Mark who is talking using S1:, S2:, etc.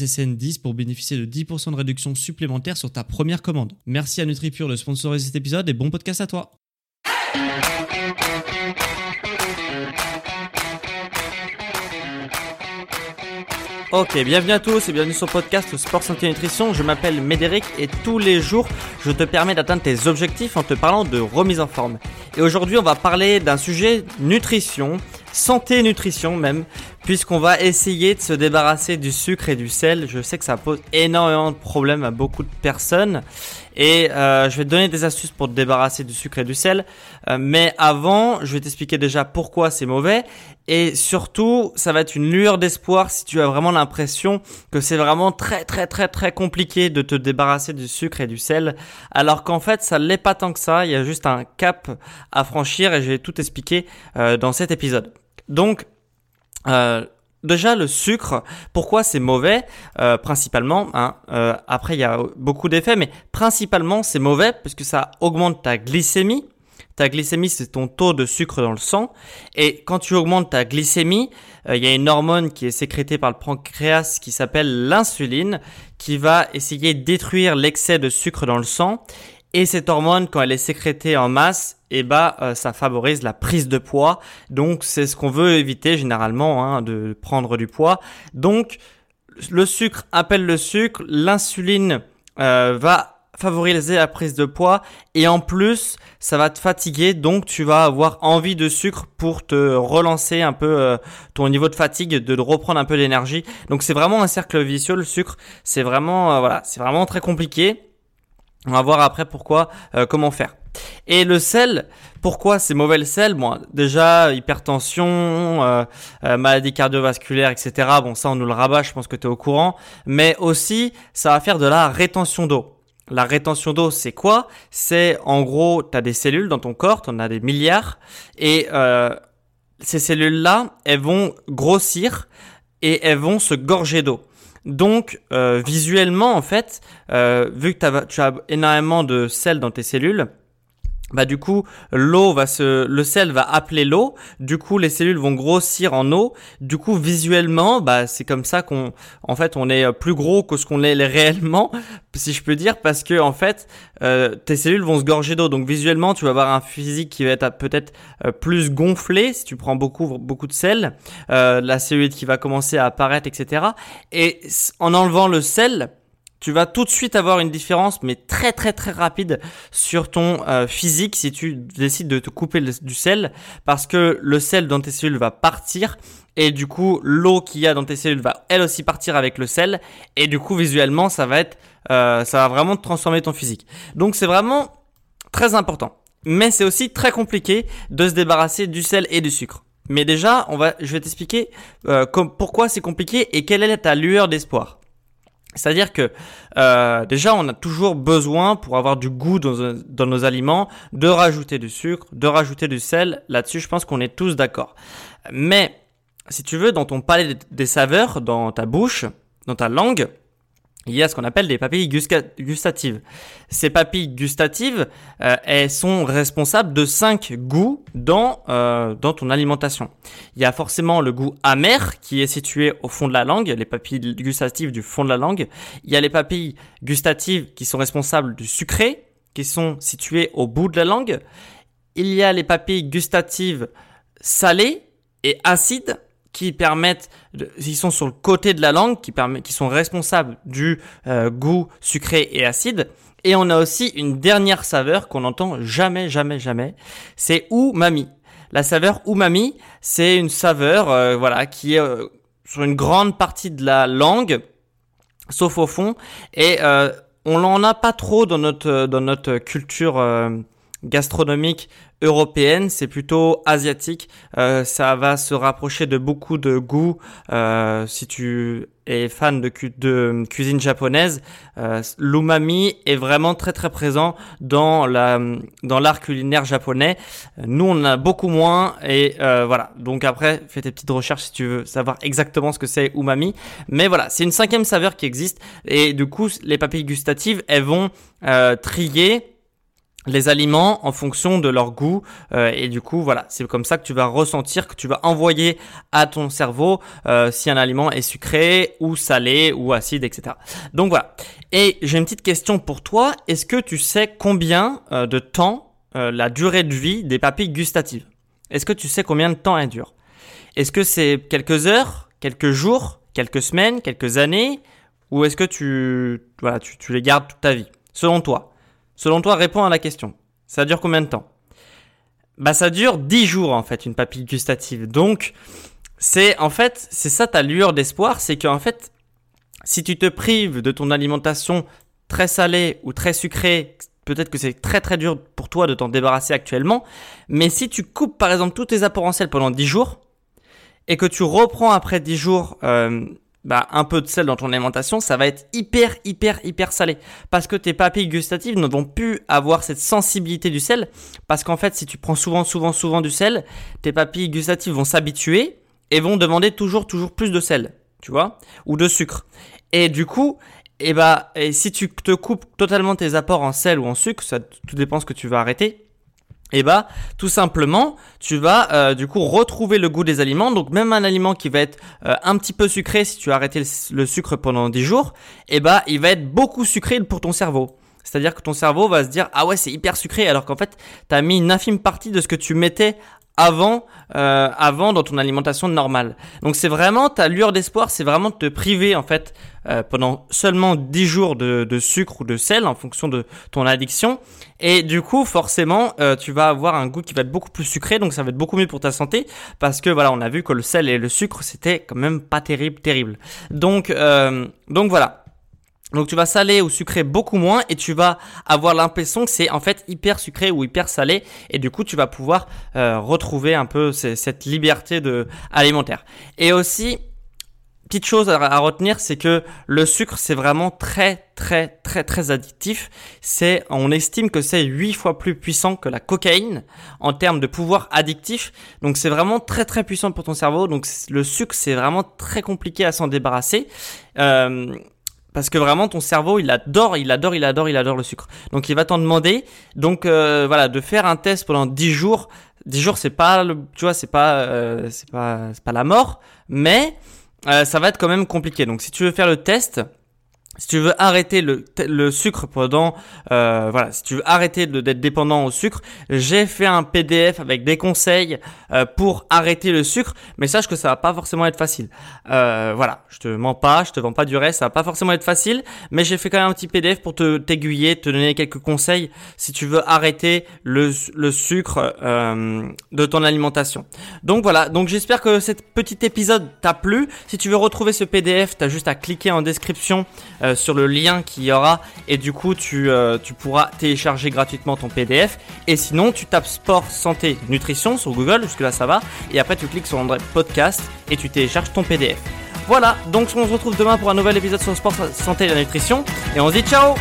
S1: SSN10 pour bénéficier de 10% de réduction supplémentaire sur ta première commande. Merci à NutriPure de sponsoriser cet épisode et bon podcast à toi.
S2: Ok, bienvenue à tous et bienvenue sur le podcast Sport Santé Nutrition. Je m'appelle Médéric et tous les jours, je te permets d'atteindre tes objectifs en te parlant de remise en forme. Et aujourd'hui, on va parler d'un sujet nutrition, santé nutrition même, puisqu'on va essayer de se débarrasser du sucre et du sel. Je sais que ça pose énormément de problèmes à beaucoup de personnes et euh, je vais te donner des astuces pour te débarrasser du sucre et du sel. Euh, mais avant, je vais t'expliquer déjà pourquoi c'est mauvais et surtout, ça va être une lueur d'espoir si tu as vraiment l'impression que c'est vraiment très très très très compliqué de te débarrasser du sucre et du sel, alors qu'en fait, ça l'est pas tant que ça. Il y a juste un cap à franchir et je vais tout expliquer euh, dans cet épisode. Donc, euh, Déjà le sucre, pourquoi c'est mauvais? Euh, Principalement, hein, euh, après il y a beaucoup d'effets, mais principalement c'est mauvais parce que ça augmente ta glycémie. Ta glycémie c'est ton taux de sucre dans le sang, et quand tu augmentes ta glycémie, il y a une hormone qui est sécrétée par le pancréas qui s'appelle l'insuline, qui va essayer de détruire l'excès de sucre dans le sang. Et cette hormone, quand elle est sécrétée en masse, eh bah, euh, ça favorise la prise de poids. Donc, c'est ce qu'on veut éviter généralement, hein, de prendre du poids. Donc, le sucre appelle le sucre, l'insuline euh, va favoriser la prise de poids. Et en plus ça va te fatiguer. Donc tu vas avoir envie de sucre pour te relancer un peu euh, ton niveau de fatigue de reprendre un peu d'énergie. Donc c'est vraiment un cercle vicieux le sucre. C'est vraiment voilà c'est vraiment très compliqué on va voir après pourquoi comment faire et le sel, pourquoi c'est mauvais le sel? Bon, déjà hypertension, euh, euh, maladie cardiovasculaire, etc. Bon, ça on nous le rabat, je pense que tu es au courant. Mais aussi, ça va faire de la rétention d'eau. La rétention d'eau, c'est quoi? C'est en gros, tu as des cellules dans ton corps, tu en as des milliards, et euh, ces cellules-là, elles vont grossir et elles vont se gorger d'eau. Donc, euh, visuellement, en fait, euh, vu que tu as énormément de sel dans tes cellules, bah du coup l'eau va se le sel va appeler l'eau. Du coup les cellules vont grossir en eau. Du coup visuellement bah c'est comme ça qu'on en fait on est plus gros que ce qu'on est réellement si je peux dire parce que en fait euh, tes cellules vont se gorger d'eau. Donc visuellement tu vas avoir un physique qui va être peut-être euh, plus gonflé si tu prends beaucoup beaucoup de sel euh, la cellulite qui va commencer à apparaître etc et en enlevant le sel tu vas tout de suite avoir une différence, mais très très très rapide sur ton euh, physique si tu décides de te couper du sel, parce que le sel dans tes cellules va partir et du coup l'eau qu'il y a dans tes cellules va elle aussi partir avec le sel et du coup visuellement ça va être, euh, ça va vraiment transformer ton physique. Donc c'est vraiment très important, mais c'est aussi très compliqué de se débarrasser du sel et du sucre. Mais déjà, on va, je vais t'expliquer euh, pourquoi c'est compliqué et quelle est ta lueur d'espoir. C'est-à-dire que euh, déjà, on a toujours besoin, pour avoir du goût dans, dans, nos aliments, de rajouter du sucre, de rajouter du sel. Là-dessus, je pense qu'on est tous d'accord. Mais si tu veux, dans ton palais des saveurs, dans ta bouche, dans ta langue, il y a ce qu'on appelle des papilles gustatives. Ces papilles gustatives, euh, elles sont responsables de cinq goûts dans, euh, dans ton alimentation. Il y a forcément le goût amer qui est situé au fond de la langue, les papilles gustatives du fond de la langue. Il y a les papilles gustatives qui sont responsables du sucré, qui sont situées au bout de la langue. Il y a les papilles gustatives salées et acides qui permettent, ils sont sur le côté de la langue, qui, permet, qui sont responsables du euh, goût sucré et acide. Et on a aussi une dernière saveur qu'on n'entend jamais, jamais, jamais. C'est umami. La saveur umami, c'est une saveur, euh, voilà, qui est euh, sur une grande partie de la langue, sauf au fond, et on n'en a pas trop dans notre dans notre culture gastronomique européenne, c'est plutôt asiatique. Euh, ça va se rapprocher de beaucoup de goûts. Euh, si tu es fan de, de cuisine japonaise, euh, l'umami est vraiment très très présent dans la dans l'art culinaire japonais. Nous, on en a beaucoup moins et euh, voilà. Donc après, fais tes petites recherches si tu veux savoir exactement ce que c'est umami. Mais voilà, c'est une cinquième saveur qui existe et du coup, les papilles gustatives, elles vont euh, trier les aliments en fonction de leur goût euh, et du coup voilà c'est comme ça que tu vas ressentir que tu vas envoyer à ton cerveau euh, si un aliment est sucré ou salé ou acide etc donc voilà. Et j'ai une petite question pour toi. Est-ce que tu sais combien euh, de temps la durée de vie des papilles gustatives? Est-ce que tu sais combien de temps elles durent? Est-ce que c'est quelques heures quelques jours quelques semaines quelques années? Ou est-ce que tu voilà tu, tu les gardes toute ta vie? Selon toi Selon toi, réponds à la question. Ça dure combien de temps? Bah ça dure 10 jours en fait, une papille gustative. Donc c'est en fait, c'est ça ta lueur d'espoir, c'est qu'en fait, si tu te prives de ton alimentation très salée ou très sucrée, peut-être que c'est très très dur pour toi de t'en débarrasser actuellement, mais si tu coupes par exemple tous tes apports en sel pendant 10 jours, et que tu reprends après 10 jours euh, bah, un peu de sel dans ton alimentation, ça va être hyper, hyper, hyper salé. Parce que tes papilles gustatives ne vont plus avoir cette sensibilité du sel. Parce qu'en fait, si tu prends souvent, souvent, souvent du sel, tes papilles gustatives vont s'habituer et vont demander toujours, toujours plus de sel. Tu vois? Ou de sucre. Et du coup, eh bah, et si tu te coupes totalement tes apports en sel ou en sucre, ça tout dépend ce que tu vas arrêter et eh bah tout simplement tu vas euh, du coup retrouver le goût des aliments. Donc même un aliment qui va être euh, un petit peu sucré si tu as arrêté le, sucre pendant 10 jours et eh bah il va être beaucoup sucré pour ton cerveau. C'est-à-dire que ton cerveau va se dire ah ouais c'est hyper sucré alors qu'en fait tu as mis une infime partie de ce que tu mettais avant, euh, avant dans ton alimentation normale. Donc c'est vraiment ta lueur d'espoir, c'est vraiment te priver en fait euh, pendant seulement 10 jours de, de, sucre ou de sel en fonction de ton addiction. Et du coup, forcément, euh, tu vas avoir un goût qui va être beaucoup plus sucré, donc ça va être beaucoup mieux pour ta santé parce que voilà, on a vu que le sel et le sucre c'était quand même pas terrible, terrible. Donc, euh, donc voilà. Donc tu vas saler ou sucrer beaucoup moins et tu vas avoir l'impression que c'est en fait hyper sucré ou hyper salé et du coup tu vas pouvoir euh, retrouver un peu cette liberté de alimentaire. Et aussi petite chose à, retenir, c'est que le sucre c'est vraiment très très très très addictif. C'est on estime que c'est 8 fois plus puissant que la cocaïne en termes de pouvoir addictif. Donc c'est vraiment très très puissant pour ton cerveau. Donc le sucre c'est vraiment très compliqué à s'en débarrasser. Euh, parce que vraiment ton cerveau il adore, il adore, il adore, il adore le sucre. Donc il va t'en demander. Donc euh, voilà, de faire un test pendant 10 jours. 10 jours c'est pas le, tu vois, c'est pas euh, c'est pas c'est pas la mort, mais euh, ça va être quand même compliqué. Donc si tu veux faire le test, si tu veux arrêter le, le sucre pendant, euh, voilà, si tu veux arrêter d'être dépendant au sucre, j'ai fait un PDF avec des conseils euh, pour arrêter le sucre, mais sache que ça va pas forcément être facile. Euh, voilà, je te mens pas, je te vends pas du reste, ça va pas forcément être facile, mais j'ai fait quand même un petit PDF pour te t'aiguiller, te donner quelques conseils si tu veux arrêter le, le sucre de ton alimentation. Donc voilà, donc j'espère que cet petit épisode t'a plu. Si tu veux retrouver ce PDF, t'as juste à cliquer en description. Euh, sur le lien qu'il y aura. Et du coup tu, euh, pourras télécharger gratuitement ton PDF et sinon tu tapes sport santé nutrition sur Google jusque là ça va. Et après tu cliques sur André podcast et tu télécharges ton PDF. Voilà, donc on se retrouve demain pour un nouvel épisode sur sport santé et la nutrition. Et on se dit ciao